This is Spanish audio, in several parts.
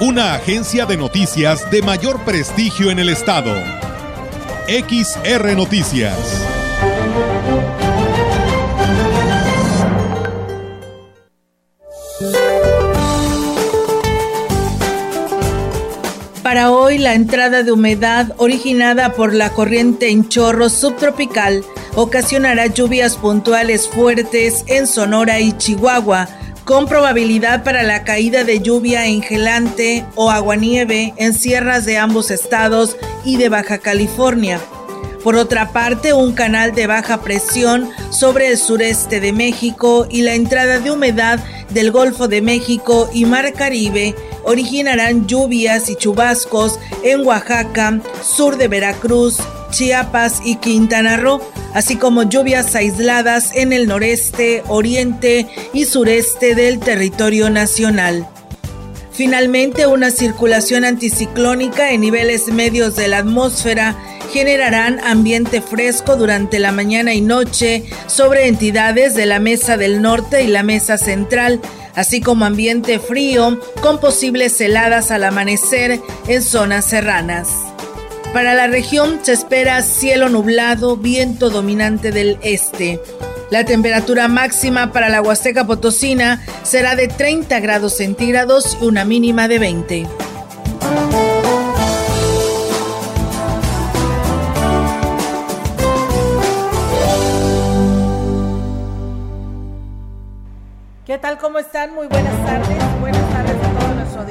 Una agencia de noticias de mayor prestigio en el estado. XR Noticias. Para hoy, la entrada de humedad originada por la corriente en chorro subtropical ocasionará lluvias puntuales fuertes en Sonora y Chihuahua, con probabilidad para la caída de lluvia en gelante o aguanieve en sierras de ambos estados y de Baja California. Por otra parte, un canal de baja presión sobre el sureste de México y la entrada de humedad del Golfo de México y Mar Caribe originarán lluvias y chubascos en Oaxaca, sur de Veracruz, Chiapas y Quintana Roo, así como lluvias aisladas en el noreste, oriente y sureste del territorio nacional. Finalmente, una circulación anticiclónica en niveles medios de la atmósfera generarán ambiente fresco durante la mañana y noche sobre entidades de la Mesa del Norte y la Mesa Central, así como ambiente frío con posibles heladas al amanecer en zonas serranas. Para la región se espera cielo nublado, viento dominante del este. La temperatura máxima para la Huasteca Potosina será de 30 grados centígrados y una mínima de 20. ¿Qué tal? ¿Cómo están? Muy buenas tardes.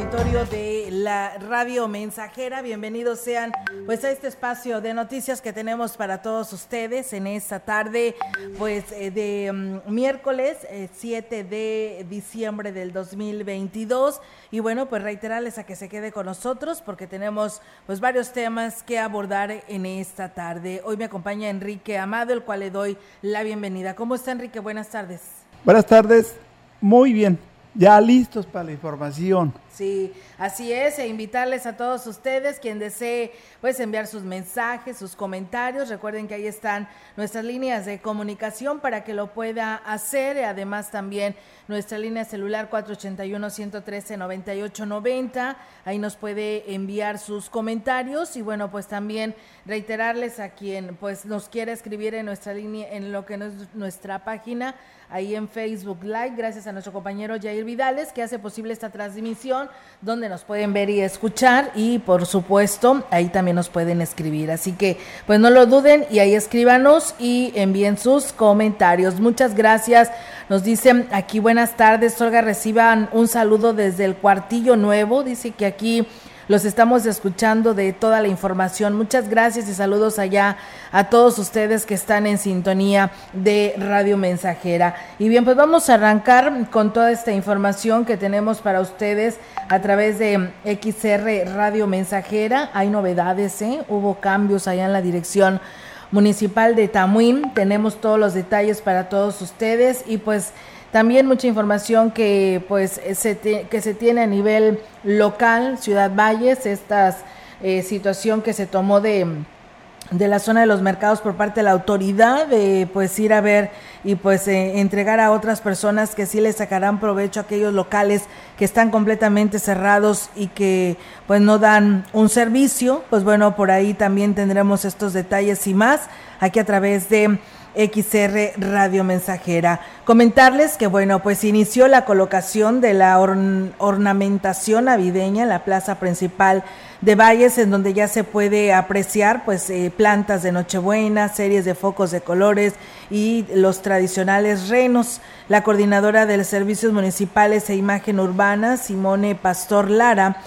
De la radio mensajera. Bienvenidos sean pues a este espacio de noticias que tenemos para todos ustedes en esta tarde pues eh, de mm, miércoles 7 eh, de diciembre del 2022 y bueno pues reiterarles a que se quede con nosotros porque tenemos pues varios temas que abordar en esta tarde. Hoy me acompaña Enrique Amado, el cual le doy la bienvenida. ¿Cómo está Enrique? Buenas tardes. Buenas tardes. Muy bien, ya listos para la información. Sí, así es, e invitarles a todos ustedes, quien desee pues enviar sus mensajes, sus comentarios, recuerden que ahí están nuestras líneas de comunicación para que lo pueda hacer, además también nuestra línea celular 481-113-9890, ahí nos puede enviar sus comentarios y bueno, pues también reiterarles a quien pues nos quiera escribir en nuestra línea, en lo que es nuestra página, ahí en Facebook Live, gracias a nuestro compañero Jair Vidales que hace posible esta transmisión donde nos pueden ver y escuchar y por supuesto ahí también nos pueden escribir. Así que pues no lo duden y ahí escríbanos y envíen sus comentarios. Muchas gracias. Nos dicen aquí buenas tardes, Olga, reciban un saludo desde el cuartillo nuevo. Dice que aquí los estamos escuchando de toda la información. Muchas gracias y saludos allá a todos ustedes que están en sintonía de Radio Mensajera. Y bien, pues vamos a arrancar con toda esta información que tenemos para ustedes a través de XR Radio Mensajera. Hay novedades, ¿eh? Hubo cambios allá en la dirección municipal de Tamuín. Tenemos todos los detalles para todos ustedes y pues también mucha información que pues se, que se tiene a nivel local, Ciudad Valles, esta eh, situación que se tomó de, de la zona de los mercados por parte de la autoridad, de pues ir a ver y pues eh, entregar a otras personas que sí les sacarán provecho a aquellos locales que están completamente cerrados y que pues no dan un servicio, pues bueno, por ahí también tendremos estos detalles y más aquí a través de XR Radio Mensajera. Comentarles que, bueno, pues inició la colocación de la ornamentación navideña en la plaza principal de Valles, en donde ya se puede apreciar, pues, eh, plantas de Nochebuena, series de focos de colores y los tradicionales renos. La coordinadora de los servicios municipales e imagen urbana, Simone Pastor Lara,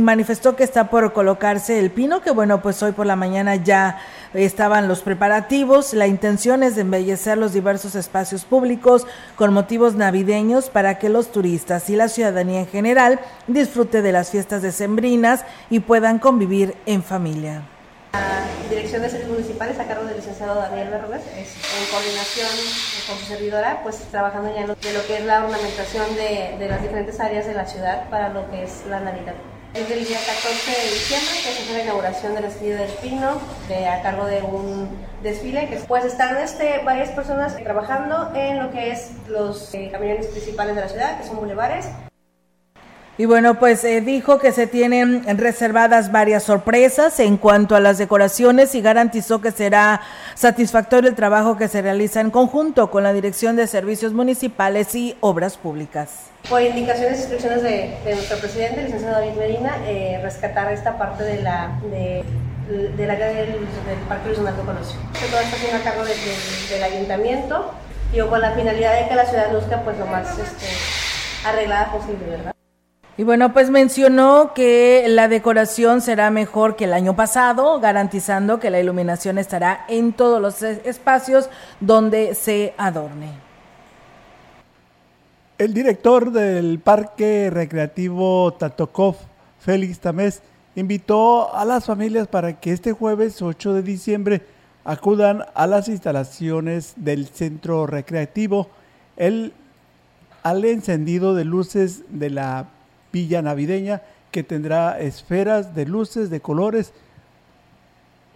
manifestó que está por colocarse el pino, que bueno, pues hoy por la mañana ya estaban los preparativos. La intención es embellecer los diversos espacios públicos con motivos navideños para que los turistas y la ciudadanía en general disfrute de las fiestas decembrinas y y puedan convivir en familia. La Dirección de Servicios Municipales a cargo del licenciado Daniel Berrogues, en coordinación con su servidora, pues trabajando ya en lo, de lo que es la ornamentación de, de las diferentes áreas de la ciudad para lo que es la Navidad. Es del día 14 de diciembre, que es la inauguración del Estudio del Pino, a cargo de un desfile, que pues están este, varias personas trabajando en lo que es los eh, camiones principales de la ciudad, que son bulevares, y bueno, pues eh, dijo que se tienen reservadas varias sorpresas en cuanto a las decoraciones y garantizó que será satisfactorio el trabajo que se realiza en conjunto con la Dirección de Servicios Municipales y Obras Públicas. Por indicaciones y instrucciones de, nuestro presidente, licenciado David Medina, eh, rescatar esta parte de la, de, del área del, Parque Luis Donaldo Colosio. Todo está siendo a cargo de, del ayuntamiento y con la finalidad de que la ciudad luzca pues lo más este, arreglada posible, ¿verdad? Y bueno, pues mencionó que la decoración será mejor que el año pasado, garantizando que la iluminación estará en todos los espacios donde se adorne. El director del Parque Recreativo Tatokov, Félix Tamés, invitó a las familias para que este jueves 8 de diciembre acudan a las instalaciones del centro recreativo el, al encendido de luces de la villa navideña que tendrá esferas de luces de colores,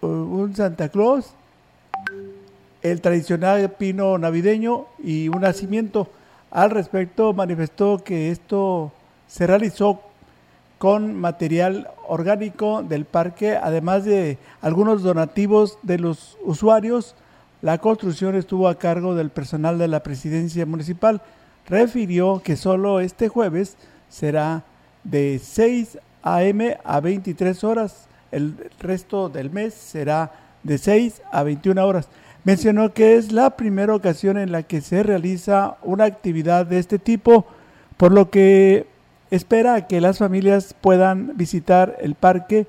un Santa Claus, el tradicional pino navideño y un nacimiento. Al respecto manifestó que esto se realizó con material orgánico del parque, además de algunos donativos de los usuarios. La construcción estuvo a cargo del personal de la presidencia municipal. Refirió que solo este jueves será de 6 a.m. a 23 horas. El resto del mes será de 6 a 21 horas. Mencionó que es la primera ocasión en la que se realiza una actividad de este tipo, por lo que espera que las familias puedan visitar el parque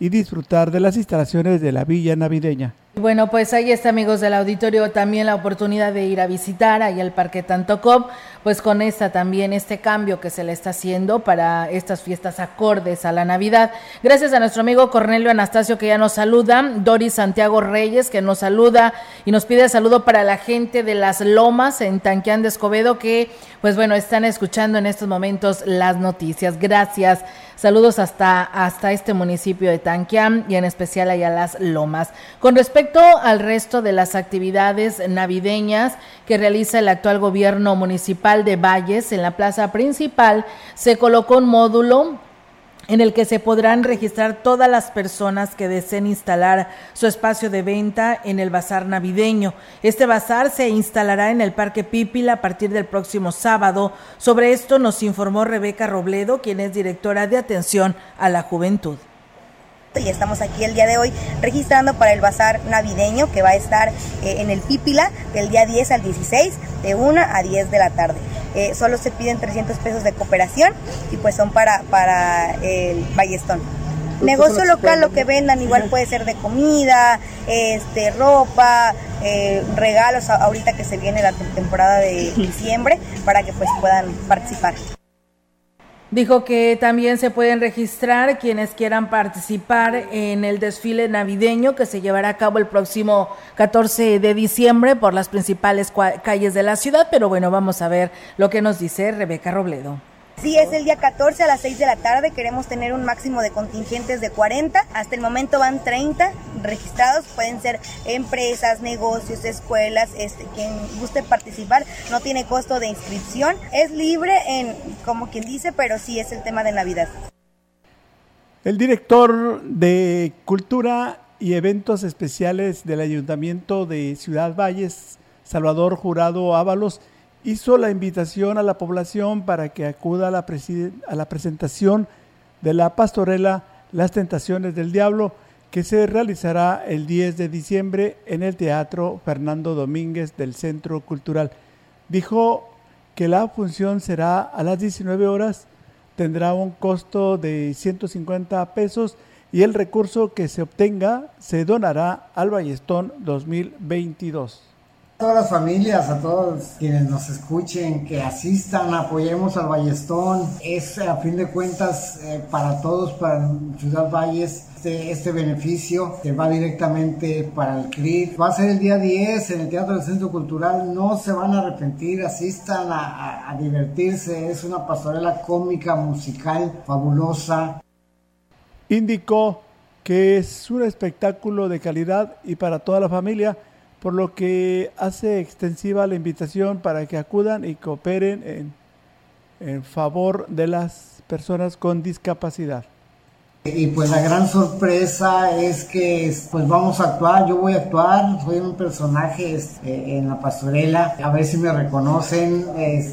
y disfrutar de las instalaciones de la villa navideña. Bueno, pues ahí está, amigos del auditorio, también la oportunidad de ir a visitar ahí el Parque Tantocop, pues con esta también, este cambio que se le está haciendo para estas fiestas acordes a la Navidad. Gracias a nuestro amigo Cornelio Anastasio que ya nos saluda, Doris Santiago Reyes que nos saluda y nos pide saludo para la gente de Las Lomas en Tanquián de Escobedo que, pues bueno, están escuchando en estos momentos las noticias. Gracias. Saludos hasta, hasta este municipio de Tanquián y en especial allá Las Lomas. Con respecto al resto de las actividades navideñas que realiza el actual gobierno municipal de Valles en la plaza principal, se colocó un módulo en el que se podrán registrar todas las personas que deseen instalar su espacio de venta en el bazar navideño. Este bazar se instalará en el Parque Pípila a partir del próximo sábado. Sobre esto nos informó Rebeca Robledo, quien es directora de atención a la juventud y estamos aquí el día de hoy registrando para el bazar navideño que va a estar eh, en el Pípila del día 10 al 16 de 1 a 10 de la tarde. Eh, solo se piden 300 pesos de cooperación y pues son para, para el Ballestón. Negocio local, lo que vendan igual puede ser de comida, este, ropa, eh, regalos ahorita que se viene la temporada de diciembre para que pues puedan participar. Dijo que también se pueden registrar quienes quieran participar en el desfile navideño que se llevará a cabo el próximo 14 de diciembre por las principales calles de la ciudad, pero bueno, vamos a ver lo que nos dice Rebeca Robledo. Sí, es el día 14 a las 6 de la tarde. Queremos tener un máximo de contingentes de 40. Hasta el momento van 30 registrados. Pueden ser empresas, negocios, escuelas. Este, quien guste participar no tiene costo de inscripción. Es libre en, como quien dice, pero sí es el tema de Navidad. El director de Cultura y Eventos Especiales del Ayuntamiento de Ciudad Valles, Salvador Jurado Ábalos, hizo la invitación a la población para que acuda a la, a la presentación de la pastorela Las Tentaciones del Diablo, que se realizará el 10 de diciembre en el Teatro Fernando Domínguez del Centro Cultural. Dijo que la función será a las 19 horas, tendrá un costo de 150 pesos y el recurso que se obtenga se donará al Ballestón 2022 todas las familias, a todos quienes nos escuchen, que asistan, apoyemos al Ballestón. Es a fin de cuentas eh, para todos, para Ciudad Valles, este, este, beneficio que va directamente para el CRIT. Va a ser el día 10 en el Teatro del Centro Cultural. No se van a arrepentir, asistan a, a divertirse. Es una pastorela cómica, musical, fabulosa. Indicó que es un espectáculo de calidad y para toda la familia por lo que hace extensiva la invitación para que acudan y cooperen en, en favor de las personas con discapacidad. Y pues la gran sorpresa es que pues vamos a actuar, yo voy a actuar, soy un personaje este, en la pastorela, a ver si me reconocen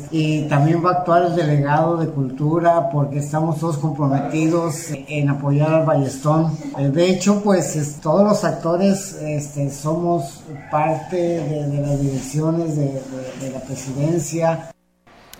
y también va a actuar el delegado de cultura porque estamos todos comprometidos en apoyar al Ballestón. Eh, de hecho pues todos los actores este, somos parte de, las direcciones de la presidencia.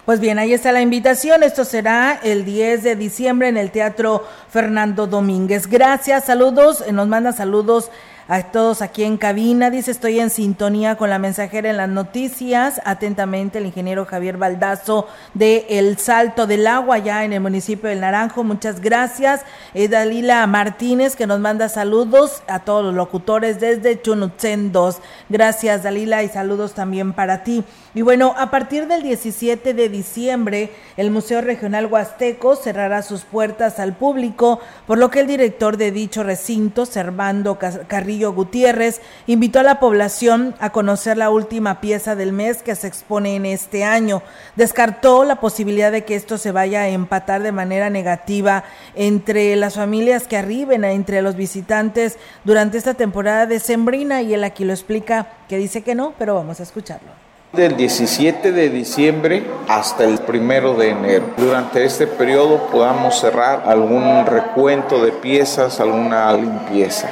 Pues bien, ahí está la invitación. Esto será el 10 de diciembre en el Teatro Fernando Domínguez. Gracias, saludos. Nos manda saludos a todos aquí en cabina. Dice, estoy en sintonía con la mensajera en las noticias. Atentamente, el ingeniero Javier Baldazo de El Salto del Agua, ya en el municipio del Naranjo. Muchas gracias. Eh, Dalila Martínez, que nos manda saludos a todos los locutores desde Chunutzen 2. Gracias, Dalila, y saludos también para ti. Y bueno, a partir del 17 de diciembre, el Museo Regional Huasteco cerrará sus puertas al público, por lo que el director de dicho recinto, Servando Carrillo, Gutiérrez invitó a la población a conocer la última pieza del mes que se expone en este año. Descartó la posibilidad de que esto se vaya a empatar de manera negativa entre las familias que arriben, entre los visitantes durante esta temporada de Sembrina y él aquí lo explica que dice que no, pero vamos a escucharlo del 17 de diciembre hasta el primero de enero. Durante este periodo podamos cerrar algún recuento de piezas, alguna limpieza.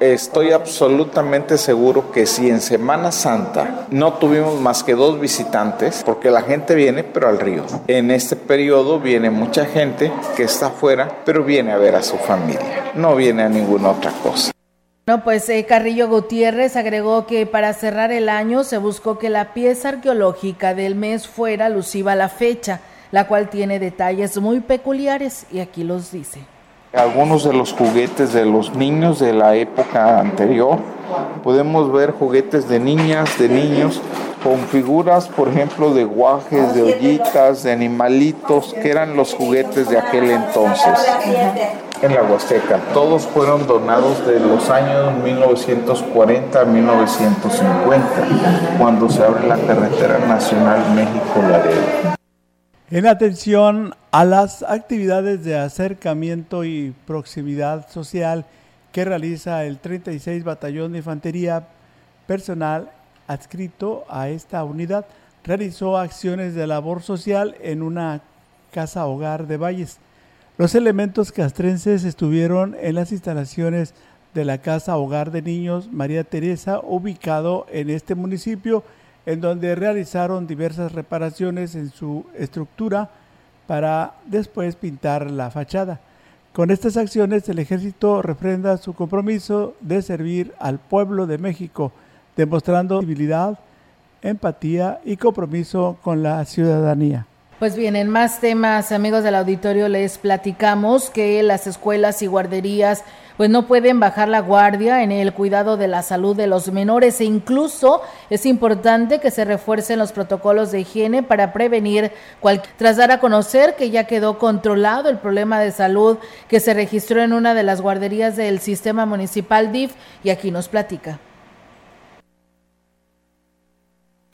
Estoy absolutamente seguro que si en Semana Santa no tuvimos más que dos visitantes, porque la gente viene pero al río. En este periodo viene mucha gente que está afuera, pero viene a ver a su familia, no viene a ninguna otra cosa. No, pues eh, Carrillo Gutiérrez agregó que para cerrar el año se buscó que la pieza arqueológica del mes fuera alusiva a la fecha, la cual tiene detalles muy peculiares y aquí los dice. Algunos de los juguetes de los niños de la época anterior, podemos ver juguetes de niñas, de niños, con figuras, por ejemplo, de guajes, de ollitas, de animalitos, que eran los juguetes de aquel entonces en la Huasteca. Todos fueron donados de los años 1940 a 1950, cuando se abre la carretera nacional México-Laredo. En atención a las actividades de acercamiento y proximidad social que realiza el 36 Batallón de Infantería Personal adscrito a esta unidad, realizó acciones de labor social en una casa hogar de Valles los elementos castrenses estuvieron en las instalaciones de la Casa Hogar de Niños María Teresa, ubicado en este municipio, en donde realizaron diversas reparaciones en su estructura para después pintar la fachada. Con estas acciones el ejército refrenda su compromiso de servir al pueblo de México, demostrando civilidad, empatía y compromiso con la ciudadanía. Pues bien, en más temas, amigos del auditorio, les platicamos que las escuelas y guarderías pues no pueden bajar la guardia en el cuidado de la salud de los menores e incluso es importante que se refuercen los protocolos de higiene para prevenir cualquier tras dar a conocer que ya quedó controlado el problema de salud que se registró en una de las guarderías del sistema municipal DIF y aquí nos platica.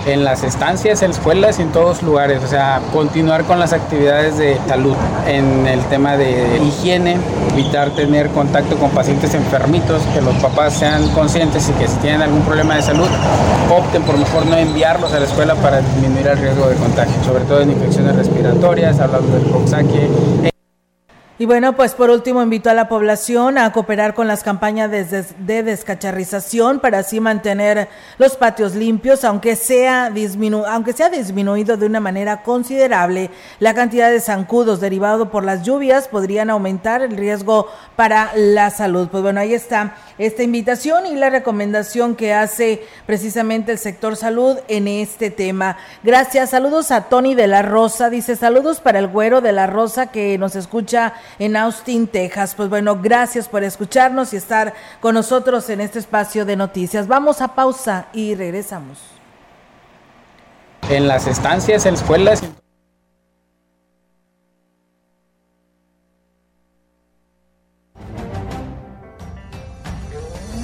En las estancias, en escuelas y en todos lugares. O sea, continuar con las actividades de salud en el tema de higiene, evitar tener contacto con pacientes enfermitos, que los papás sean conscientes y que si tienen algún problema de salud, opten por mejor no enviarlos a la escuela para disminuir el riesgo de contagio, sobre todo en infecciones respiratorias, hablando del coxsackie Y bueno, pues por último invito a la población a cooperar con las campañas de, de, descacharrización para así mantener los patios limpios, aunque sea, disminu aunque sea disminuido de una manera considerable la cantidad de zancudos derivado por las lluvias, podrían aumentar el riesgo para la salud. Pues bueno, ahí está esta invitación y la recomendación que hace precisamente el sector salud en este tema. Gracias, saludos a Tony de la Rosa, dice saludos para el güero de la Rosa que nos escucha en Austin, Texas. Pues bueno, gracias por escucharnos y estar con nosotros en este espacio de noticias. Vamos a pausa y regresamos. En las estancias, en escuelas.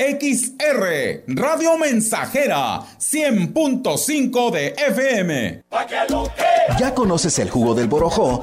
XR, Radio Mensajera, 100.5 de FM. ¿Ya conoces el jugo del borojó?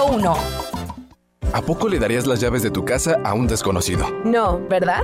B001. ¿A poco le darías las llaves de tu casa a un desconocido? No, ¿verdad?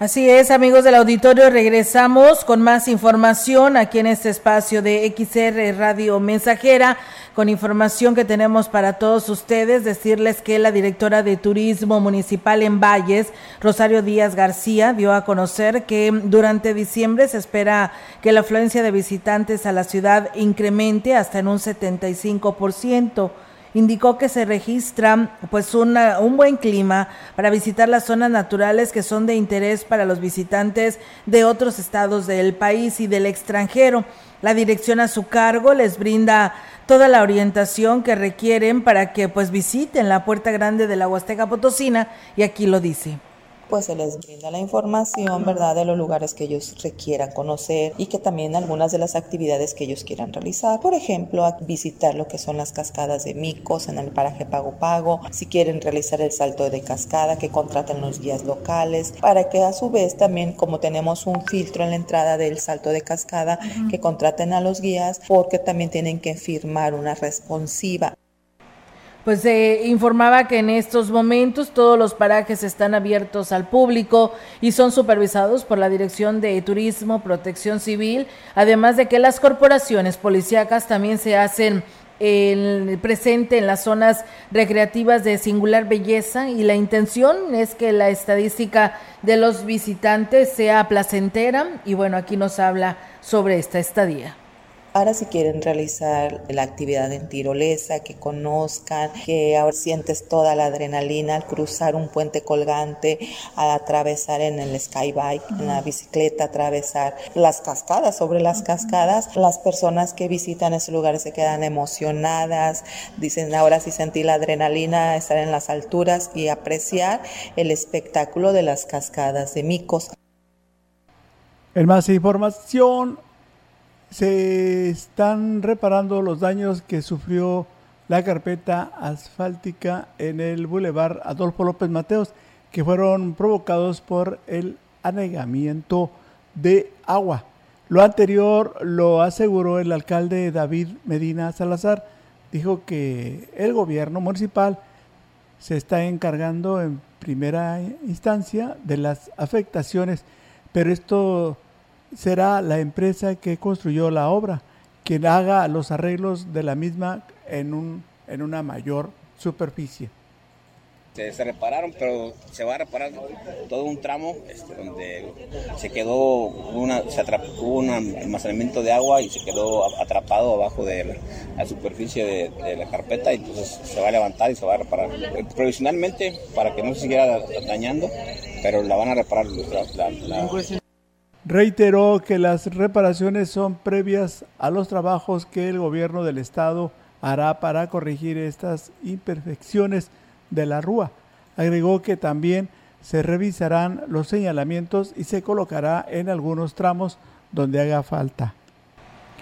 Así es, amigos del auditorio, regresamos con más información aquí en este espacio de XR Radio Mensajera, con información que tenemos para todos ustedes. Decirles que la directora de Turismo Municipal en Valles, Rosario Díaz García, dio a conocer que durante diciembre se espera que la afluencia de visitantes a la ciudad incremente hasta en un 75% indicó que se registra pues una, un buen clima para visitar las zonas naturales que son de interés para los visitantes de otros estados del país y del extranjero. La dirección a su cargo les brinda toda la orientación que requieren para que pues visiten la puerta grande de la Huasteca Potosina y aquí lo dice pues se les brinda la información, ¿verdad?, de los lugares que ellos requieran conocer y que también algunas de las actividades que ellos quieran realizar. Por ejemplo, visitar lo que son las cascadas de micos en el paraje Pago Pago, si quieren realizar el salto de cascada, que contraten los guías locales, para que a su vez también, como tenemos un filtro en la entrada del salto de cascada, que contraten a los guías, porque también tienen que firmar una responsiva pues se informaba que en estos momentos todos los parajes están abiertos al público y son supervisados por la Dirección de Turismo, Protección Civil, además de que las corporaciones policíacas también se hacen el presente en las zonas recreativas de singular belleza y la intención es que la estadística de los visitantes sea placentera y bueno, aquí nos habla sobre esta estadía. Ahora si quieren realizar la actividad en tirolesa, que conozcan, que ahora sientes toda la adrenalina al cruzar un puente colgante, al atravesar en el skybike, en la bicicleta, atravesar las cascadas, sobre las cascadas, las personas que visitan esos lugares se quedan emocionadas, dicen ahora sí sentí la adrenalina, estar en las alturas y apreciar el espectáculo de las cascadas de micos. En más información, se están reparando los daños que sufrió la carpeta asfáltica en el bulevar Adolfo López Mateos, que fueron provocados por el anegamiento de agua. Lo anterior lo aseguró el alcalde David Medina Salazar. Dijo que el gobierno municipal se está encargando en primera instancia de las afectaciones, pero esto será la empresa que construyó la obra quien haga los arreglos de la misma en, un, en una mayor superficie. Se, repararon, pero se va a reparar todo un tramo este, donde se quedó, una, se atrapó, hubo un almacenamiento de agua y se quedó atrapado abajo de la, superficie de, la carpeta entonces se va a levantar y se va a reparar. Eh, provisionalmente, para que no se siguiera dañando, pero la van a reparar. Reiteró que las reparaciones son previas a los trabajos que el gobierno del estado hará para corregir estas imperfecciones de la rúa. Agregó que también se revisarán los señalamientos y se colocará en algunos tramos donde haga falta.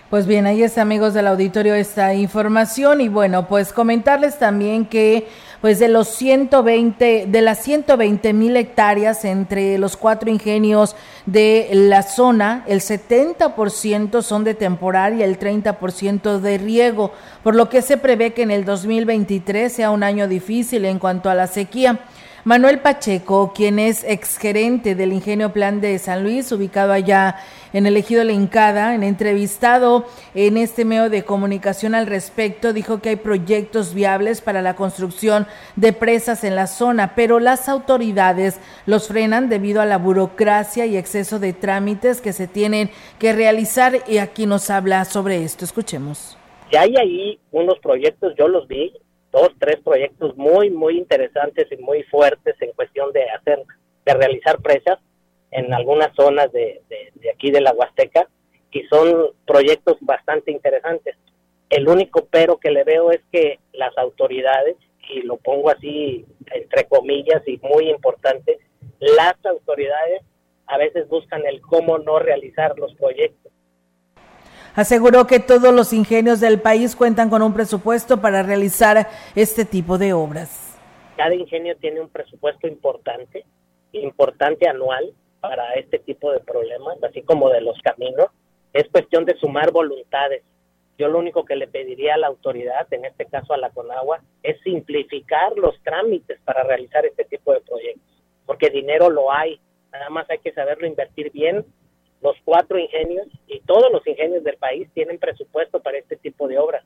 Pues bien, ahí está amigos del auditorio esta información y bueno, pues comentarles también que pues de los 120, de las 120 mil hectáreas entre los cuatro ingenios de la zona, el 70% son de temporal y el 30% de riego, por lo que se prevé que en el 2023 sea un año difícil en cuanto a la sequía. Manuel Pacheco, quien es exgerente del Ingenio Plan de San Luis, ubicado allá en el Ejido La Incada, en entrevistado en este medio de comunicación al respecto, dijo que hay proyectos viables para la construcción de presas en la zona, pero las autoridades los frenan debido a la burocracia y exceso de trámites que se tienen que realizar y aquí nos habla sobre esto. Escuchemos. Si hay ahí unos proyectos, yo los vi, dos, tres proyectos muy, muy interesantes y muy fuertes en cuestión de hacer, de realizar presas en algunas zonas de, de, aquí de la Huasteca y son proyectos bastante interesantes. El único pero que le veo es que las autoridades, y lo pongo así entre comillas y muy importante, las autoridades a veces buscan el cómo no realizar los proyectos. Aseguró que todos los ingenios del país cuentan con un presupuesto para realizar este tipo de obras. Cada ingenio tiene un presupuesto importante, importante anual para este tipo de problemas, así como de los caminos. Es cuestión de sumar voluntades. Yo lo único que le pediría a la autoridad, en este caso a la Conagua, es simplificar los trámites para realizar este tipo de proyectos, porque dinero lo hay, nada más hay que saberlo invertir bien los cuatro ingenios y todos los ingenios del país tienen presupuesto para este tipo de obras.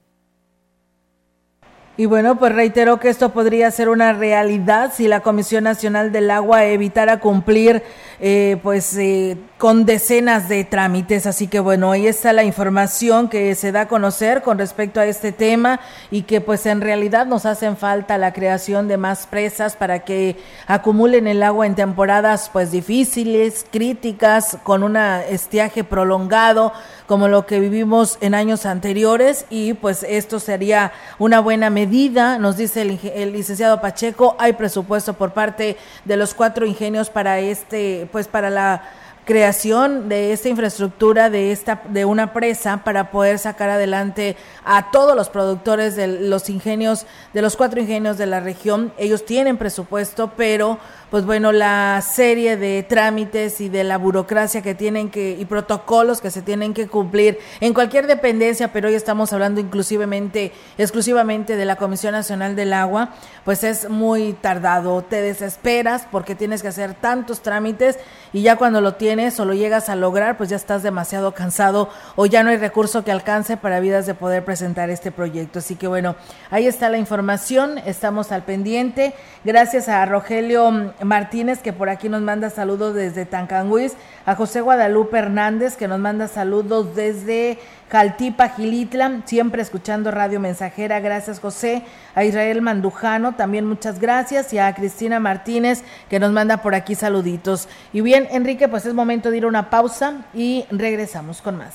Y bueno, pues reitero que esto podría ser una realidad si la Comisión Nacional del Agua evitara cumplir eh, pues eh, con decenas de trámites. Así que bueno, ahí está la información que se da a conocer con respecto a este tema y que pues en realidad nos hacen falta la creación de más presas para que acumulen el agua en temporadas pues difíciles, críticas, con un estiaje prolongado como lo que vivimos en años anteriores y pues esto sería una buena medida, nos dice el, licenciado Pacheco, hay presupuesto por parte de los cuatro ingenios para este, pues para la creación de esta infraestructura de esta de una presa para poder sacar adelante a todos los productores de los ingenios de los cuatro ingenios de la región. Ellos tienen presupuesto pero pues bueno, la serie de trámites y de la burocracia que tienen que y protocolos que se tienen que cumplir en cualquier dependencia, pero hoy estamos hablando inclusivemente exclusivamente de la Comisión Nacional del Agua, pues es muy tardado, te desesperas porque tienes que hacer tantos trámites y ya cuando lo tienes o lo llegas a lograr, pues ya estás demasiado cansado o ya no hay recurso que alcance para vidas de poder presentar este proyecto. Así que bueno, ahí está la información, estamos al pendiente. Gracias a Rogelio Martínez, que por aquí nos manda saludos desde Tancanguis, a José Guadalupe Hernández, que nos manda saludos desde Jaltipa, Gilitla, siempre escuchando Radio Mensajera, gracias José, a Israel Mandujano, también muchas gracias, y a Cristina Martínez, que nos manda por aquí saluditos. Y bien, Enrique, pues es momento de ir a una pausa y regresamos con más.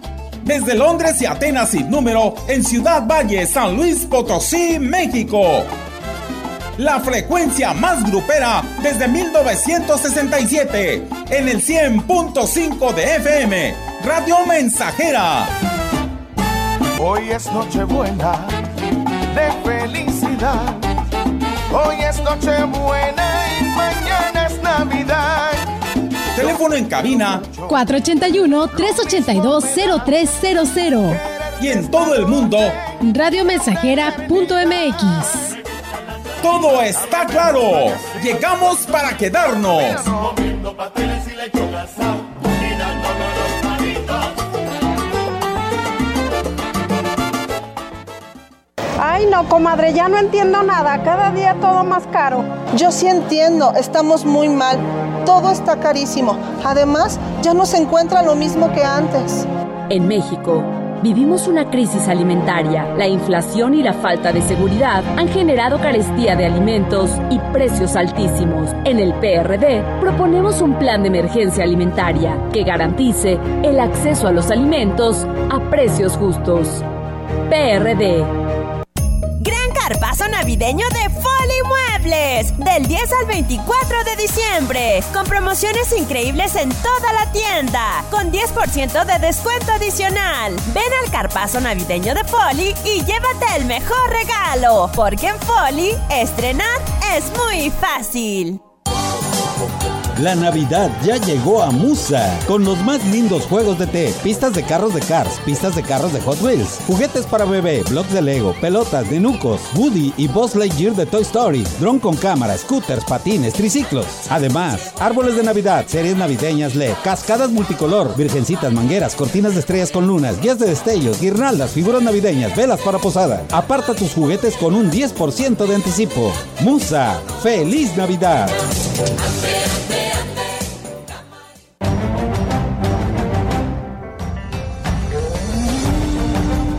Desde Londres y Atenas sin número en Ciudad Valle, San Luis Potosí, México. La frecuencia más grupera desde 1967 en el 100.5 de FM, Radio Mensajera. Hoy es Nochebuena de felicidad. Hoy es Nochebuena Teléfono en cabina 481-382-0300. Y en todo el mundo, radiomensajera.mx. Todo está claro. Llegamos para quedarnos. Ay, no, comadre, ya no entiendo nada. Cada día todo más caro. Yo sí entiendo, estamos muy mal. Todo está carísimo. Además, ya no se encuentra lo mismo que antes. En México, vivimos una crisis alimentaria. La inflación y la falta de seguridad han generado carestía de alimentos y precios altísimos. En el PRD proponemos un plan de emergencia alimentaria que garantice el acceso a los alimentos a precios justos. PRD Carpazo navideño de Folly Muebles. Del 10 al 24 de diciembre. Con promociones increíbles en toda la tienda. Con 10% de descuento adicional. Ven al carpazo navideño de Folly y llévate el mejor regalo. Porque en Folly, estrenar es muy fácil. La Navidad ya llegó a Musa, con los más lindos juegos de té, pistas de carros de Cars, pistas de carros de Hot Wheels, juguetes para bebé, blocks de Lego, pelotas de Nucos, Woody y Buzz Lightyear de Toy Story, dron con cámara, scooters, patines, triciclos. Además, árboles de Navidad, series navideñas LED, cascadas multicolor, virgencitas, mangueras, cortinas de estrellas con lunas, guías de destellos, guirnaldas, figuras navideñas, velas para posada. Aparta tus juguetes con un 10% de anticipo. Musa, ¡Feliz Navidad!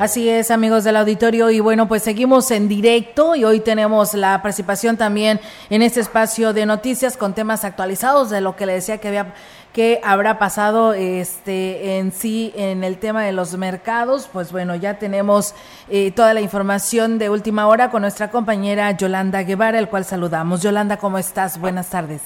Así es, amigos del auditorio, y bueno, pues seguimos en directo y hoy tenemos la participación también en este espacio de noticias con temas actualizados de lo que le decía que había que habrá pasado este en sí en el tema de los mercados. Pues bueno, ya tenemos eh, toda la información de última hora con nuestra compañera Yolanda Guevara, el cual saludamos. Yolanda, ¿cómo estás? Buenas tardes.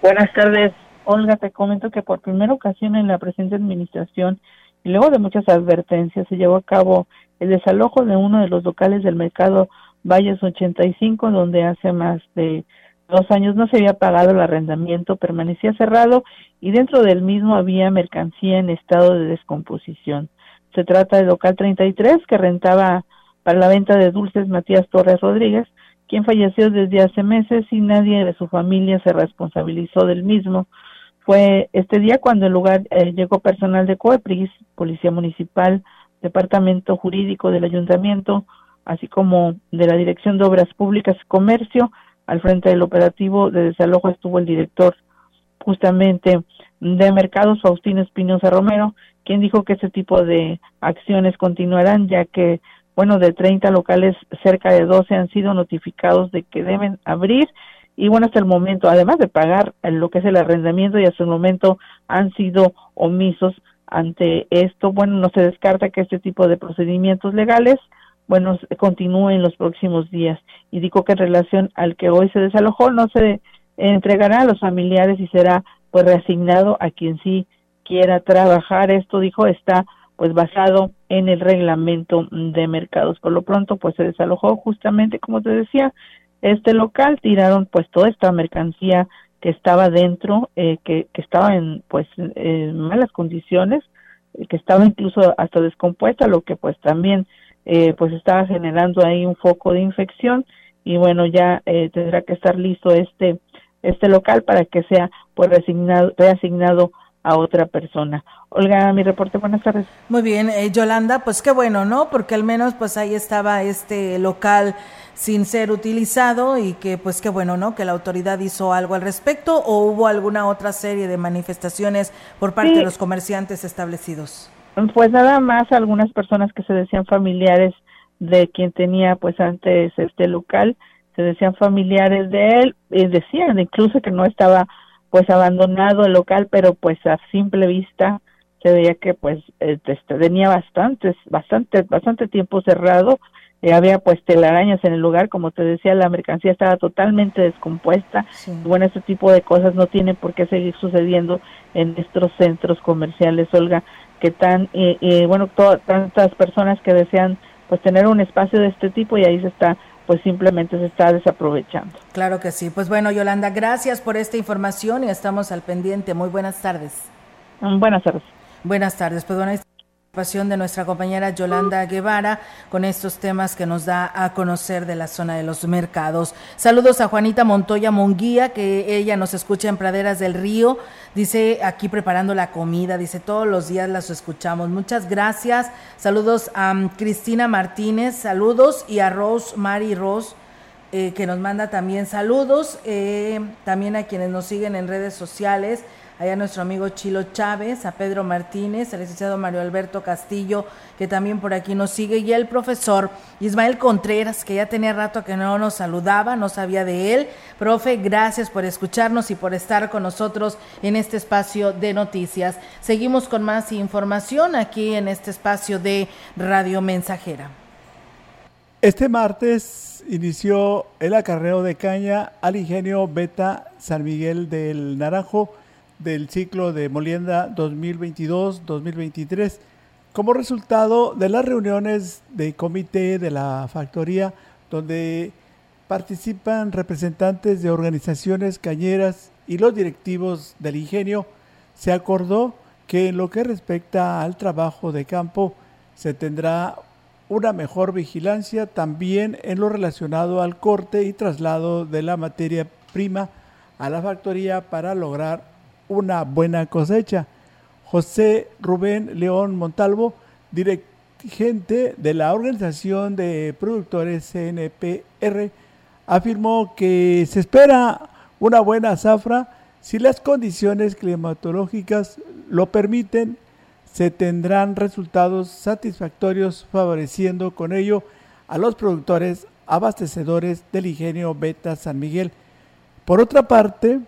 Buenas tardes. Olga, te comento que por primera ocasión en la presente administración luego de muchas advertencias se llevó a cabo el desalojo de uno de los locales del mercado Valles 85, donde hace más de dos años no se había pagado el arrendamiento, permanecía cerrado y dentro del mismo había mercancía en estado de descomposición. Se trata del local 33 que rentaba para la venta de dulces Matías Torres Rodríguez, quien falleció desde hace meses y nadie de su familia se responsabilizó del mismo. Fue este día cuando el lugar eh, llegó personal de COEPRIS, Policía Municipal, Departamento Jurídico del Ayuntamiento, así como de la Dirección de Obras Públicas y Comercio. Al frente del operativo de desalojo estuvo el director justamente de Mercados, Faustino Espinosa Romero, quien dijo que ese tipo de acciones continuarán, ya que, bueno, de 30 locales, cerca de 12 han sido notificados de que deben abrir y bueno, hasta el momento, además de pagar lo que es el arrendamiento y hasta el momento han sido omisos ante esto, bueno, no se descarta que este tipo de procedimientos legales, bueno, continúen en los próximos días. Y digo que en relación al que hoy se desalojó, no se entregará a los familiares y será pues reasignado a quien sí quiera trabajar. Esto, dijo, está pues basado en el reglamento de mercados. Por lo pronto, pues se desalojó justamente, como te decía, este local, tiraron pues toda esta mercancía que estaba dentro, eh, que, que estaba en pues en malas condiciones, eh, que estaba incluso hasta descompuesta, lo que pues también eh, pues estaba generando ahí un foco de infección y bueno ya eh, tendrá que estar listo este este local para que sea pues reasignado, reasignado a otra persona. Olga, mi reporte, buenas tardes. Muy bien, eh, Yolanda, pues qué bueno, ¿no? Porque al menos pues ahí estaba este local sin ser utilizado y que pues qué bueno, ¿no? Que la autoridad hizo algo al respecto o hubo alguna otra serie de manifestaciones por parte de los comerciantes establecidos. Pues nada más algunas personas que se decían familiares de quien tenía pues antes este local, se decían familiares de él, y decían incluso que no estaba pues abandonado el local, pero pues a simple vista se veía que pues este, tenía bastantes, bastante, bastante tiempo cerrado, eh, había pues telarañas en el lugar, como te decía, la mercancía estaba totalmente descompuesta, bueno, este tipo de cosas no tienen por qué seguir sucediendo en nuestros centros comerciales, Olga, que tan, eh, eh, bueno, tantas personas que desean pues tener un espacio de este tipo y ahí se está pues simplemente se está desaprovechando. Claro que sí. Pues bueno, Yolanda, gracias por esta información y estamos al pendiente. Muy buenas tardes. Mm, buenas tardes. Buenas tardes. Pues bueno, de nuestra compañera Yolanda Guevara con estos temas que nos da a conocer de la zona de los mercados. Saludos a Juanita Montoya Monguía, que ella nos escucha en Praderas del Río. Dice aquí preparando la comida, dice todos los días las escuchamos. Muchas gracias. Saludos a um, Cristina Martínez, saludos y a Rose, Mari Rose. Eh, que nos manda también saludos, eh, también a quienes nos siguen en redes sociales, allá nuestro amigo Chilo Chávez, a Pedro Martínez, al licenciado Mario Alberto Castillo, que también por aquí nos sigue, y el profesor Ismael Contreras, que ya tenía rato que no nos saludaba, no sabía de él. Profe, gracias por escucharnos y por estar con nosotros en este espacio de noticias. Seguimos con más información aquí en este espacio de Radio Mensajera. Este martes inició el acarreo de caña al ingenio Beta San Miguel del Naranjo del ciclo de molienda 2022-2023 como resultado de las reuniones de comité de la factoría donde participan representantes de organizaciones cañeras y los directivos del ingenio, se acordó que en lo que respecta al trabajo de campo se tendrá una mejor vigilancia también en lo relacionado al corte y traslado de la materia prima a la factoría para lograr una buena cosecha. José Rubén León Montalvo, dirigente de la Organización de Productores CNPR, afirmó que se espera una buena zafra si las condiciones climatológicas lo permiten, se tendrán resultados satisfactorios favoreciendo con ello a los productores abastecedores del ingenio Beta San Miguel. Por otra parte,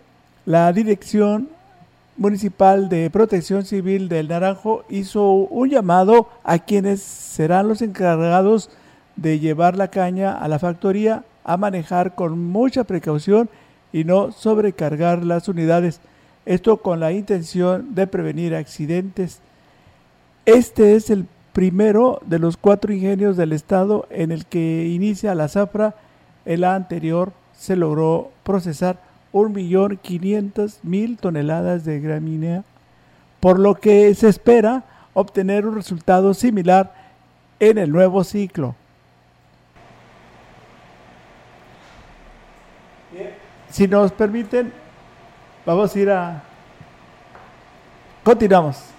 la dirección Municipal de Protección Civil del Naranjo hizo un llamado a quienes serán los encargados de llevar la caña a la factoría a manejar con mucha precaución y no sobrecargar las unidades, esto con la intención de prevenir accidentes. Este es el primero de los cuatro ingenios del estado en el que inicia la zafra. El anterior se logró procesar 1.500.000 toneladas de gramínea, por lo que se espera obtener un resultado similar en el nuevo ciclo. Si nos permiten, vamos a ir a... Continuamos.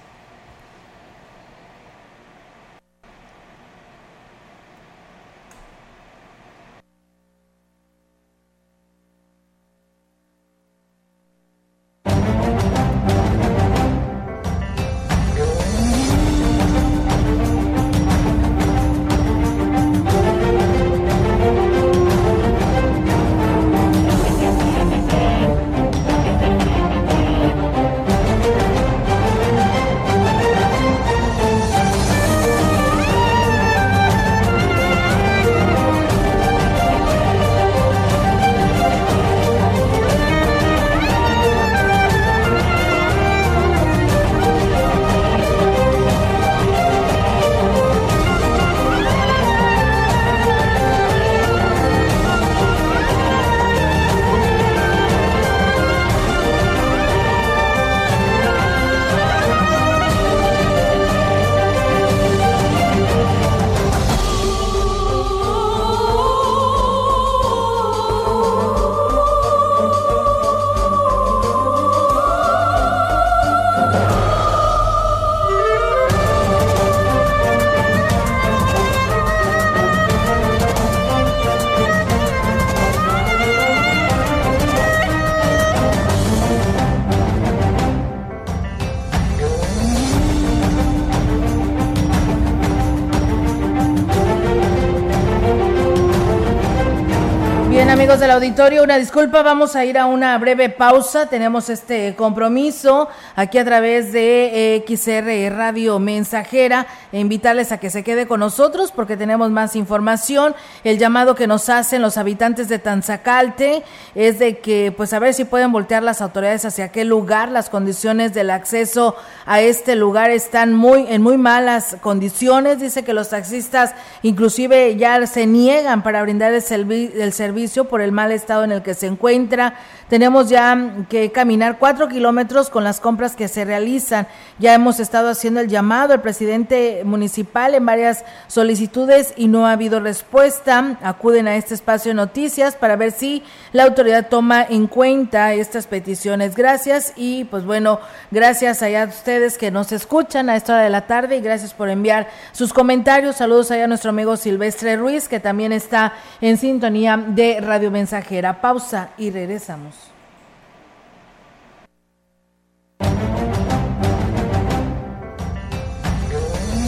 Auditorio, una disculpa, vamos a ir a una breve pausa. Tenemos este compromiso aquí a través de XR Radio Mensajera e invitarles a que se quede con nosotros porque tenemos más información. El llamado que nos hacen los habitantes de Tanzacalte es de que, pues, a ver si pueden voltear las autoridades hacia qué lugar. Las condiciones del acceso a este lugar están muy en muy malas condiciones. Dice que los taxistas inclusive ya se niegan para brindar el, el servicio por el mal estado en el que se encuentra. Tenemos ya que caminar cuatro kilómetros con las compras que se realizan. Ya hemos estado haciendo el llamado al presidente municipal en varias solicitudes y no ha habido respuesta. Acuden a este espacio de noticias para ver si la autoridad toma en cuenta estas peticiones. Gracias y pues bueno, gracias allá a ustedes que nos escuchan a esta hora de la tarde y gracias por enviar sus comentarios. Saludos allá a nuestro amigo Silvestre Ruiz que también está en sintonía de Radio Mensajera. Pausa y regresamos.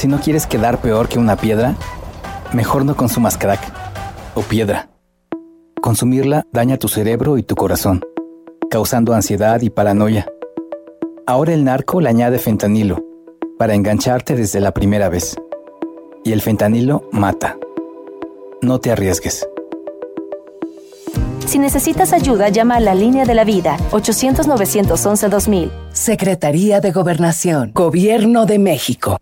Si no quieres quedar peor que una piedra, mejor no consumas crack o piedra. Consumirla daña tu cerebro y tu corazón, causando ansiedad y paranoia. Ahora el narco le añade fentanilo para engancharte desde la primera vez. Y el fentanilo mata. No te arriesgues. Si necesitas ayuda, llama a la línea de la vida 800-911-2000. Secretaría de Gobernación, Gobierno de México.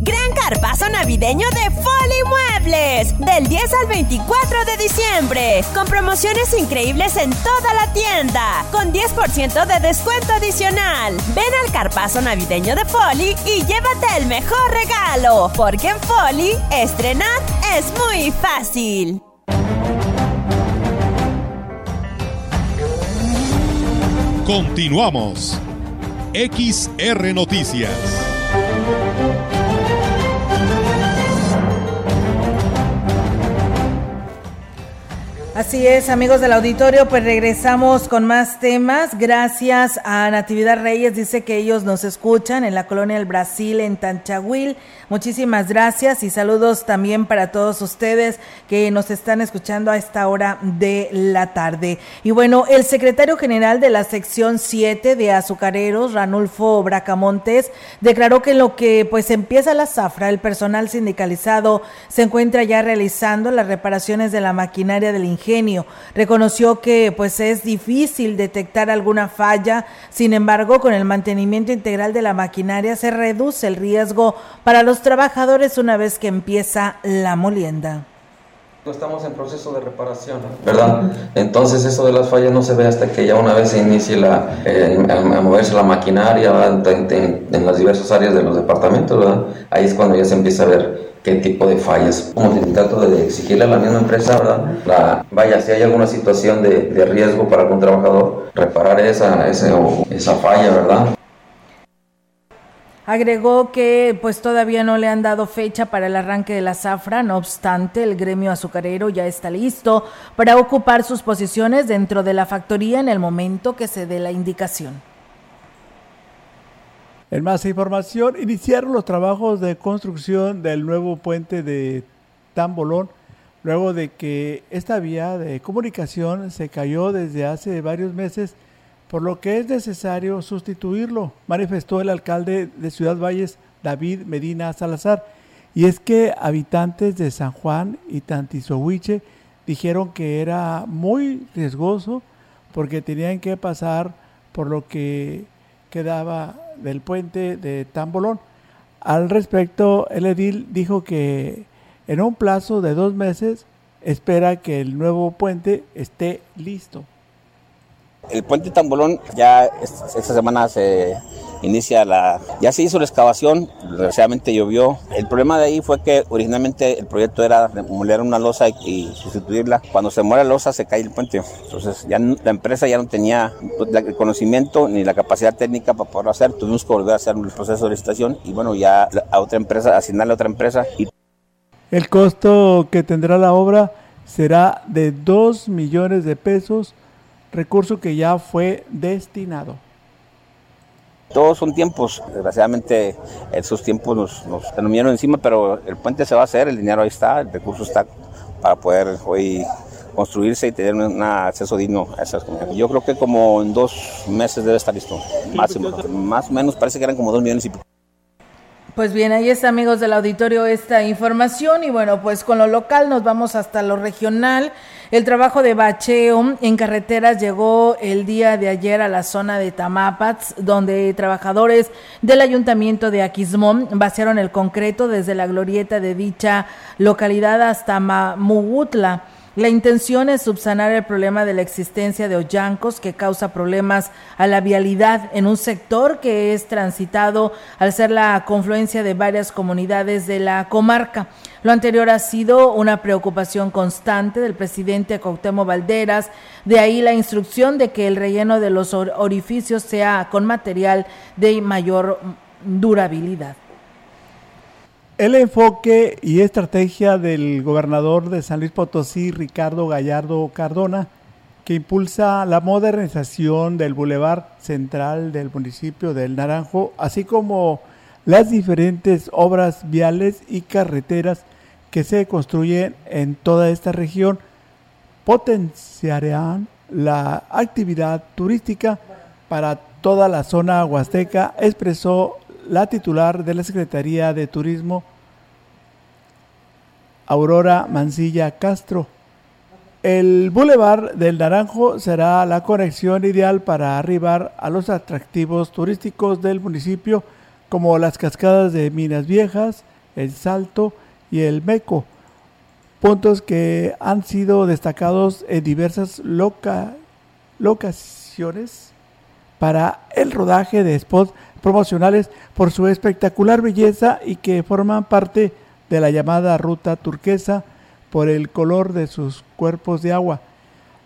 Gran carpazo navideño de Foli Muebles, del 10 al 24 de diciembre, con promociones increíbles en toda la tienda, con 10% de descuento adicional. Ven al carpazo navideño de Foli y llévate el mejor regalo, porque en Foli, estrenar es muy fácil. Continuamos. XR Noticias. Así es, amigos del auditorio, pues regresamos con más temas. Gracias a Natividad Reyes, dice que ellos nos escuchan en la colonia del Brasil, en Tanchahuil. Muchísimas gracias y saludos también para todos ustedes que nos están escuchando a esta hora de la tarde. Y bueno, el secretario general de la sección 7 de azucareros, Ranulfo Bracamontes, declaró que en lo que pues empieza la zafra, el personal sindicalizado se encuentra ya realizando las reparaciones de la maquinaria del ingenio Reconoció que pues es difícil detectar alguna falla, sin embargo, con el mantenimiento integral de la maquinaria se reduce el riesgo para los trabajadores una vez que empieza la molienda estamos en proceso de reparación, ¿verdad? Entonces eso de las fallas no se ve hasta que ya una vez se inicie la, eh, a, moverse la maquinaria en, en, las diversas áreas de los departamentos, ¿verdad? Ahí es cuando ya se empieza a ver qué tipo de fallas. Como sindicato de exigirle a la misma empresa, ¿verdad? vaya, si hay alguna situación de, de riesgo para algún trabajador, reparar esa, esa, esa falla, ¿verdad? Agregó que pues todavía no le han dado fecha para el arranque de la zafra, no obstante el gremio azucarero ya está listo para ocupar sus posiciones dentro de la factoría en el momento que se dé la indicación. En más información, iniciaron los trabajos de construcción del nuevo puente de Tambolón, luego de que esta vía de comunicación se cayó desde hace varios meses, por lo que es necesario sustituirlo, manifestó el alcalde de Ciudad Valles, David Medina Salazar. Y es que habitantes de San Juan y Tantizohuiche dijeron que era muy riesgoso porque tenían que pasar por lo que quedaba del puente de Tambolón. Al respecto, el edil dijo que en un plazo de dos meses espera que el nuevo puente esté listo. El puente Tambolón ya esta semana se inicia la... Ya se hizo la excavación, desgraciadamente llovió. El problema de ahí fue que originalmente el proyecto era demoler una losa y, sustituirla. Cuando se muere la losa se cae el puente. Entonces ya la empresa ya no tenía el conocimiento ni la capacidad técnica para poderlo hacer. Tuvimos que volver a hacer un proceso de licitación y bueno, ya a otra empresa, asignarle a otra empresa. Y... El costo que tendrá la obra será de 2 millones de pesos, recurso que ya fue destinado. Todos son tiempos, desgraciadamente esos tiempos nos, nos denominaron encima, pero el puente se va a hacer, el dinero ahí está, el recurso está para poder hoy construirse y tener un acceso digno a esas comunidades. Yo creo que como en dos meses debe estar listo, más, más o menos parece que eran como dos millones y pico. Pues bien, ahí está amigos del auditorio esta información y bueno, pues con lo local nos vamos hasta lo regional. El trabajo de bacheo en carreteras llegó el día de ayer a la zona de Tamapats, donde trabajadores del ayuntamiento de Aquismón vaciaron el concreto desde la glorieta de dicha localidad hasta Mamugutla la intención es subsanar el problema de la existencia de hoyancos que causa problemas a la vialidad en un sector que es transitado al ser la confluencia de varias comunidades de la comarca. Lo anterior ha sido una preocupación constante del presidente Cuauhtémoc Valderas, de ahí la instrucción de que el relleno de los orificios sea con material de mayor durabilidad. El enfoque y estrategia del gobernador de San Luis Potosí, Ricardo Gallardo Cardona, que impulsa la modernización del bulevar central del municipio del Naranjo, así como las diferentes obras viales y carreteras que se construyen en toda esta región, potenciarán la actividad turística para toda la zona huasteca, expresó la titular de la Secretaría de Turismo, Aurora Mancilla Castro. El Boulevard del Naranjo será la conexión ideal para arribar a los atractivos turísticos del municipio como las cascadas de Minas Viejas, El Salto y El Meco, puntos que han sido destacados en diversas locaciones para el rodaje de spots promocionales por su espectacular belleza y que forman parte de la llamada ruta turquesa por el color de sus cuerpos de agua.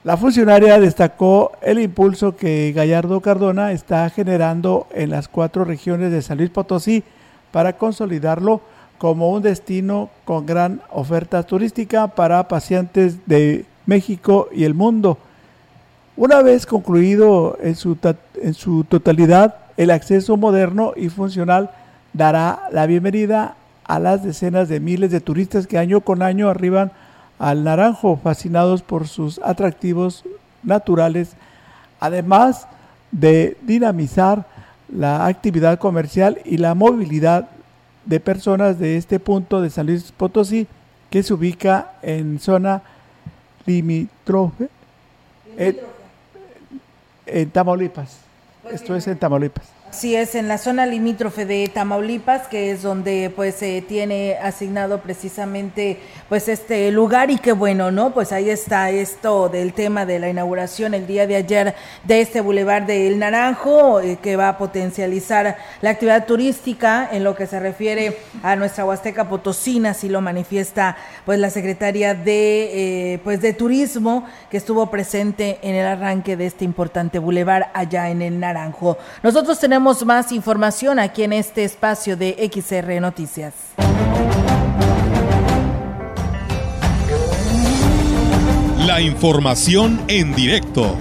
La funcionaria destacó el impulso que Gallardo Cardona está generando en las cuatro regiones de San Luis Potosí para consolidarlo como un destino con gran oferta turística para pacientes de México y el mundo. Una vez concluido en su, en su totalidad, el acceso moderno y funcional dará la bienvenida a las decenas de miles de turistas que año con año arriban al Naranjo, fascinados por sus atractivos naturales, además de dinamizar la actividad comercial y la movilidad de personas de este punto de San Luis Potosí, que se ubica en zona limítrofe, en Tamaulipas. Esto es en Tamaulipas. Sí, es en la zona limítrofe de Tamaulipas, que es donde pues se tiene asignado precisamente pues este lugar y qué bueno, ¿no? Pues ahí está esto del tema de la inauguración el día de ayer de este bulevar del Naranjo, eh, que va a potencializar la actividad turística en lo que se refiere a nuestra Huasteca Potosina, así lo manifiesta pues la secretaria de eh, pues de turismo que estuvo presente en el arranque de este importante bulevar allá en el Naranjo. Nosotros tenemos más información aquí en este espacio de XR Noticias. La información en directo.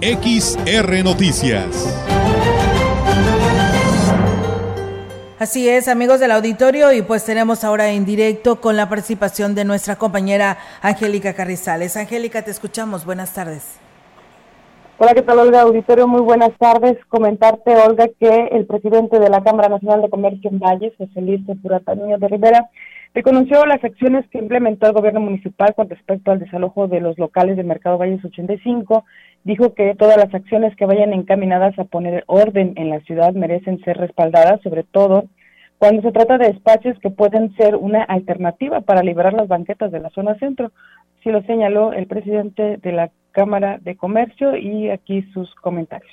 XR Noticias. Así es, amigos del auditorio, y pues tenemos ahora en directo con la participación de nuestra compañera Angélica Carrizales. Angélica, te escuchamos. Buenas tardes. Hola, ¿qué tal, Olga? Auditorio, muy buenas tardes. Comentarte, Olga, que el presidente de la Cámara Nacional de Comercio en Valles, José Luis Puratanillo de Rivera, reconoció las acciones que implementó el gobierno municipal con respecto al desalojo de los locales del Mercado Valles 85. Dijo que todas las acciones que vayan encaminadas a poner orden en la ciudad merecen ser respaldadas, sobre todo cuando se trata de espacios que pueden ser una alternativa para liberar las banquetas de la zona centro. Sí lo señaló el presidente de la Cámara de Comercio y aquí sus comentarios.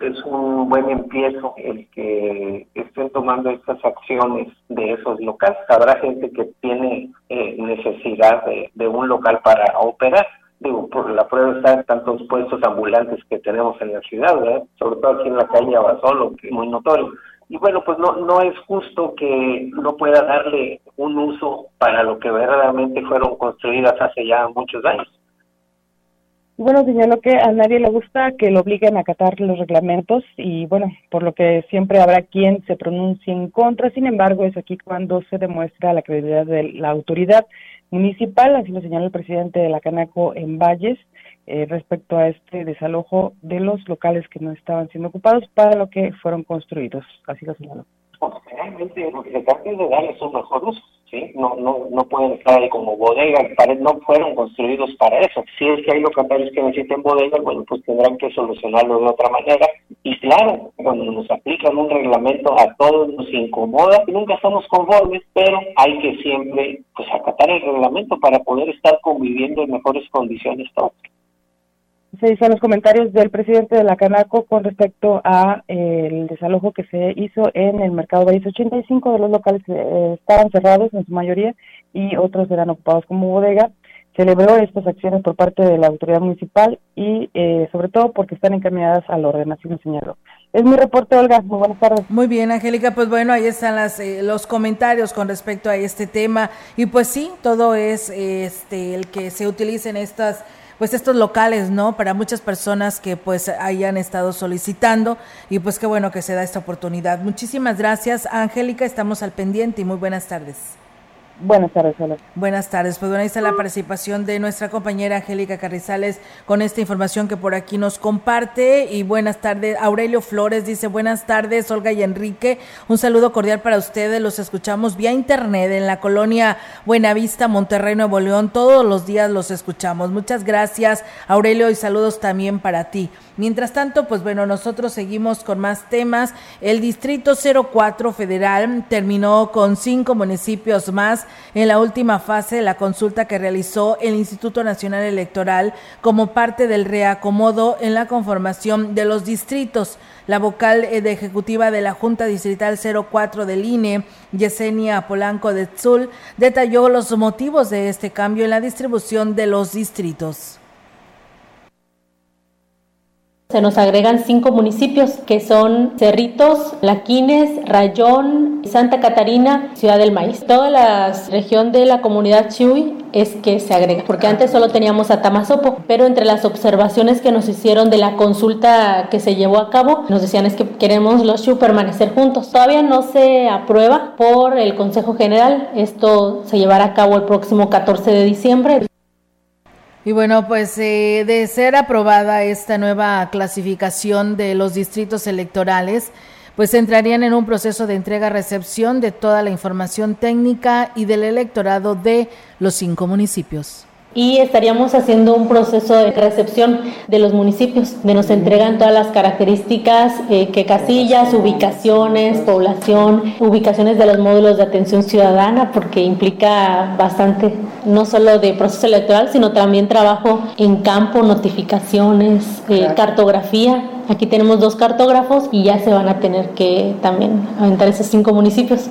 Es un buen empiezo el que estén tomando estas acciones de esos locales. Habrá gente que tiene eh, necesidad de, un local para operar. Digo, por la prueba está tantos puestos ambulantes que tenemos en la ciudad, sobre todo aquí en la calle Abasolo, que es muy notorio y bueno, pues no, no es justo que no pueda darle un uso para lo que verdaderamente fueron construidas hace ya muchos años. Bueno, señaló que a nadie le gusta que lo obliguen a acatar los reglamentos y bueno, por lo que siempre habrá quien se pronuncie en contra. Sin embargo, es aquí cuando se demuestra la credibilidad de la autoridad municipal, así lo señaló el presidente de la Canaco en Valles, eh, respecto a este desalojo de los locales que no estaban siendo ocupados para lo que fueron construidos. Así lo señaló. Pues, realmente lo que se trata de. ¿Sí? No, no, no pueden estar ahí como bodegas, no fueron construidos para eso. Si es que hay locatarios que necesiten bodegas, bueno, pues tendrán que solucionarlo de otra manera. Y claro, cuando nos aplican un reglamento a todos nos incomoda, nunca estamos conformes, pero hay que siempre pues acatar el reglamento para poder estar conviviendo en mejores condiciones todos se dicen los comentarios del presidente de la Canaco con respecto a eh, el desalojo que se hizo en el mercado Valles 85 de los locales eh, estaban cerrados en su mayoría y otros eran ocupados como bodega. Celebró estas acciones por parte de la autoridad municipal y eh, sobre todo porque están encaminadas al orden, así lo señaló. Es mi reporte, Olga. Muy buenas tardes. Muy bien, Angélica. Pues bueno, ahí están las, los comentarios con respecto a este tema. Y pues sí, todo es este el que se utilicen estas pues estos locales, ¿no? Para muchas personas que pues hayan estado solicitando y pues qué bueno que se da esta oportunidad. Muchísimas gracias, Angélica, estamos al pendiente y muy buenas tardes. Buenas tardes, hola. Buenas tardes. Pues bueno, ahí está la participación de nuestra compañera Angélica Carrizales con esta información que por aquí nos comparte. Y buenas tardes, Aurelio Flores dice buenas tardes, Olga y Enrique. Un saludo cordial para ustedes. Los escuchamos vía internet en la colonia Buenavista, Monterrey, Nuevo León. Todos los días los escuchamos. Muchas gracias, Aurelio, y saludos también para ti. Mientras tanto, pues bueno, nosotros seguimos con más temas. El Distrito 04 Federal terminó con cinco municipios más en la última fase de la consulta que realizó el Instituto Nacional Electoral como parte del reacomodo en la conformación de los distritos. La vocal eh, de ejecutiva de la Junta Distrital 04 del INE, Yesenia Polanco de Tzul, detalló los motivos de este cambio en la distribución de los distritos. Se nos agregan cinco municipios que son Cerritos, Laquines, Rayón, Santa Catarina, Ciudad del Maíz. Toda la región de la comunidad Chuy es que se agrega, porque antes solo teníamos a Tamazopo, pero entre las observaciones que nos hicieron de la consulta que se llevó a cabo, nos decían es que queremos los Chuy permanecer juntos. Todavía no se aprueba por el Consejo General, esto se llevará a cabo el próximo 14 de diciembre. Y bueno, pues eh, de ser aprobada esta nueva clasificación de los distritos electorales, pues entrarían en un proceso de entrega-recepción de toda la información técnica y del electorado de los cinco municipios y estaríamos haciendo un proceso de recepción de los municipios, de nos entregan todas las características, eh, que casillas, ubicaciones, población, ubicaciones de los módulos de atención ciudadana, porque implica bastante, no solo de proceso electoral, sino también trabajo en campo, notificaciones, eh, cartografía. Aquí tenemos dos cartógrafos y ya se van a tener que también aventar esos cinco municipios.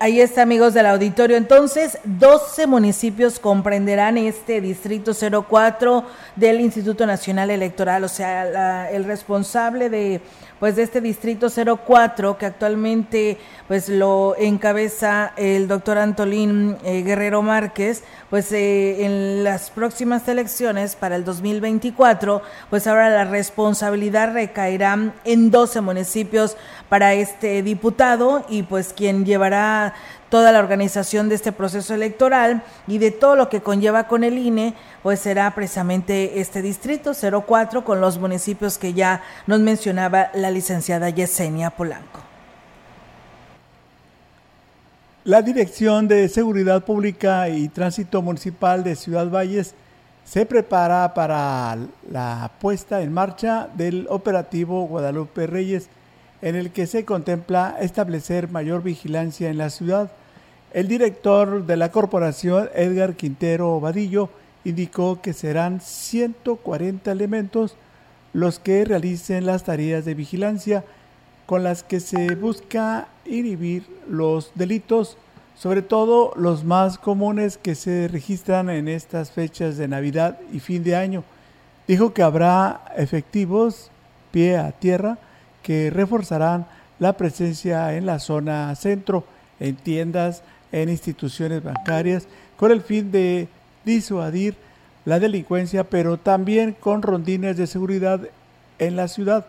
Ahí está, amigos del auditorio. Entonces, 12 municipios comprenderán este distrito 04 del Instituto Nacional Electoral. O sea, el responsable de pues de este distrito 04 que actualmente pues lo encabeza el doctor Antolín eh, Guerrero Márquez, pues eh, en las próximas elecciones para el 2024, pues ahora la responsabilidad recaerá en 12 municipios para este diputado y pues quien llevará toda la organización de este proceso electoral y de todo lo que conlleva con el INE, pues será precisamente este distrito 04 con los municipios que ya nos mencionaba la licenciada Yesenia Polanco. La Dirección de Seguridad Pública y Tránsito Municipal de Ciudad Valles se prepara para la puesta en marcha del operativo Guadalupe Reyes, en el que se contempla establecer mayor vigilancia en la ciudad. El director de la corporación, Edgar Quintero Vadillo, indicó que serán 140 elementos los que realicen las tareas de vigilancia con las que se busca inhibir los delitos, sobre todo los más comunes que se registran en estas fechas de Navidad y fin de año. Dijo que habrá efectivos pie a tierra que reforzarán la presencia en la zona centro, en tiendas, en instituciones bancarias, con el fin de disuadir la delincuencia, pero también con rondines de seguridad en la ciudad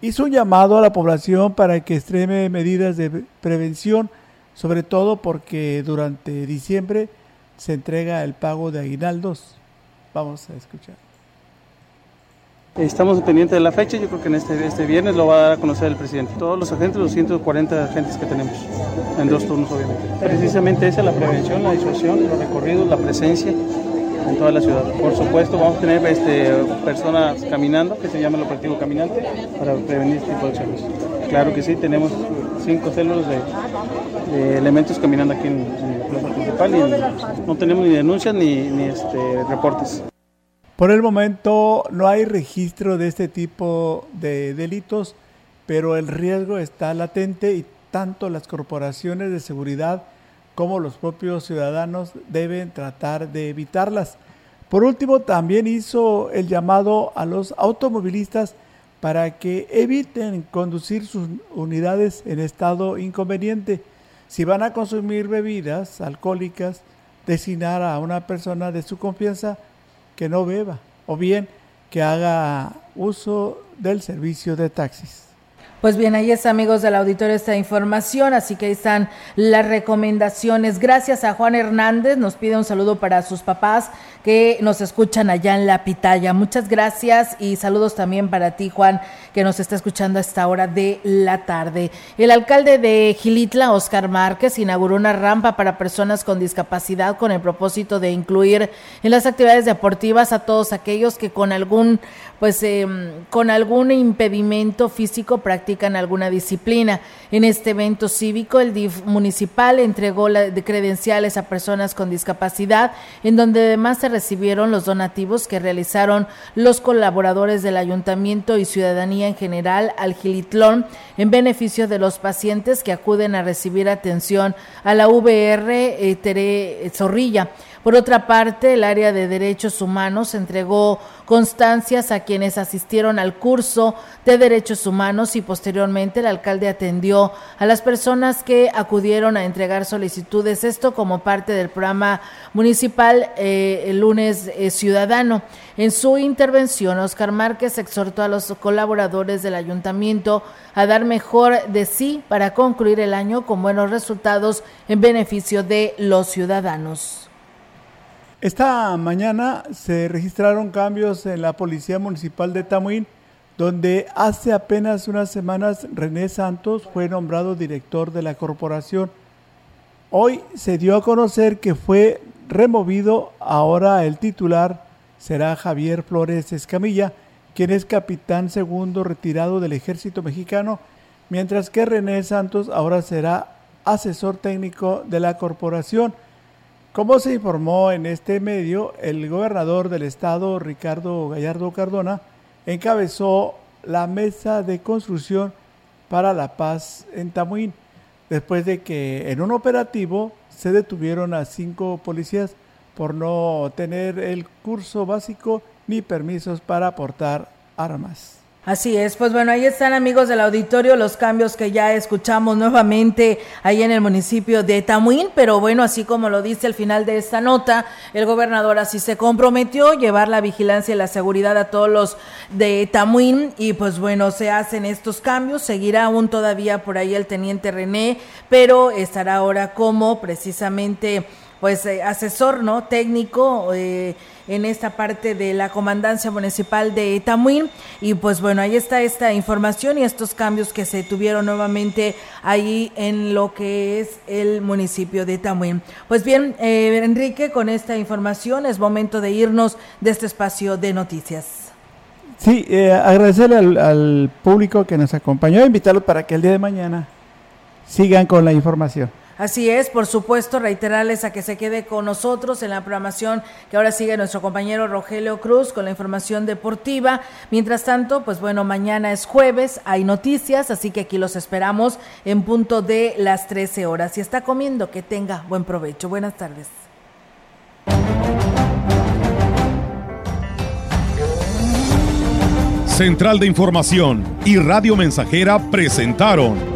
hizo un llamado a la población para que extreme medidas de prevención, sobre todo porque durante diciembre se entrega el pago de aguinaldos. Vamos a escuchar. Estamos pendientes de la fecha, yo creo que en este, este viernes lo va a dar a conocer el presidente. Todos los agentes, los 140 agentes que tenemos, en dos turnos obviamente. Precisamente esa es la prevención, la disuasión, los recorridos, la presencia en toda la ciudad. Por supuesto, vamos a tener este, personas caminando, que se llama el operativo caminante, para prevenir este tipo de acciones. Claro que sí, tenemos cinco células de, elementos caminando aquí en, la plaza principal y no tenemos ni denuncias ni, ni este, reportes. Por el momento no hay registro de este tipo de delitos, pero el riesgo está latente y tanto las corporaciones de seguridad como los propios ciudadanos deben tratar de evitarlas. Por último, también hizo el llamado a los automovilistas para que eviten conducir sus unidades en estado inconveniente. Si van a consumir bebidas alcohólicas, designar a una persona de su confianza que no beba o bien que haga uso del servicio de taxis. Pues bien, ahí está, amigos del auditorio, esta información, así que ahí están las recomendaciones. Gracias a Juan Hernández, nos pide un saludo para sus papás que nos escuchan allá en La Pitaya. Muchas gracias y saludos también para ti, Juan, que nos está escuchando a esta hora de la tarde. El alcalde de Gilitla, Oscar Márquez, inauguró una rampa para personas con discapacidad con el propósito de incluir en las actividades deportivas a todos aquellos que con algún pues em, con algún impedimento físico practican alguna disciplina. En este evento cívico, el DIF municipal entregó la, de credenciales a personas con discapacidad, en donde además se recibieron los donativos que realizaron los colaboradores del ayuntamiento y ciudadanía en general al Gilitlón en beneficio de los pacientes que acuden a recibir atención a la VR eh, Tere Zorrilla. Por otra parte, el área de derechos humanos entregó constancias a quienes asistieron al curso de derechos humanos y posteriormente el alcalde atendió a las personas que acudieron a entregar solicitudes, esto como parte del programa municipal eh, el lunes eh, ciudadano. En su intervención, Oscar Márquez exhortó a los colaboradores del ayuntamiento a dar mejor de sí para concluir el año con buenos resultados en beneficio de los ciudadanos. Esta mañana se registraron cambios en la Policía Municipal de Tamuín, donde hace apenas unas semanas René Santos fue nombrado director de la corporación. Hoy se dio a conocer que fue removido, ahora el titular será Javier Flores Escamilla, quien es capitán segundo retirado del ejército mexicano, mientras que René Santos ahora será asesor técnico de la corporación. Como se informó en este medio, el gobernador del estado, Ricardo Gallardo Cardona, encabezó la mesa de construcción para la paz en Tamuín, después de que en un operativo se detuvieron a cinco policías por no tener el curso básico ni permisos para portar armas. Así es, pues bueno, ahí están amigos del auditorio los cambios que ya escuchamos nuevamente ahí en el municipio de Tamuín, pero bueno, así como lo dice al final de esta nota, el gobernador así se comprometió llevar la vigilancia y la seguridad a todos los de Tamuín y pues bueno, se hacen estos cambios, seguirá aún todavía por ahí el teniente René, pero estará ahora como precisamente pues eh, asesor, ¿no? Técnico eh, en esta parte de la comandancia municipal de Tamuín y pues bueno, ahí está esta información y estos cambios que se tuvieron nuevamente ahí en lo que es el municipio de Tamuín. Pues bien, eh, Enrique, con esta información es momento de irnos de este espacio de noticias. Sí, agradecerle al, al público que nos acompañó, invitarlos para que el día de mañana sigan con la información. Así es, por supuesto, reiterarles a que se quede con nosotros en la programación que ahora sigue nuestro compañero Rogelio Cruz con la información deportiva. Mientras tanto, pues bueno, mañana es jueves, hay noticias, así que aquí los esperamos en punto de las 13 horas. Si está comiendo, que tenga buen provecho. Buenas tardes. Central de Información y Radio Mensajera presentaron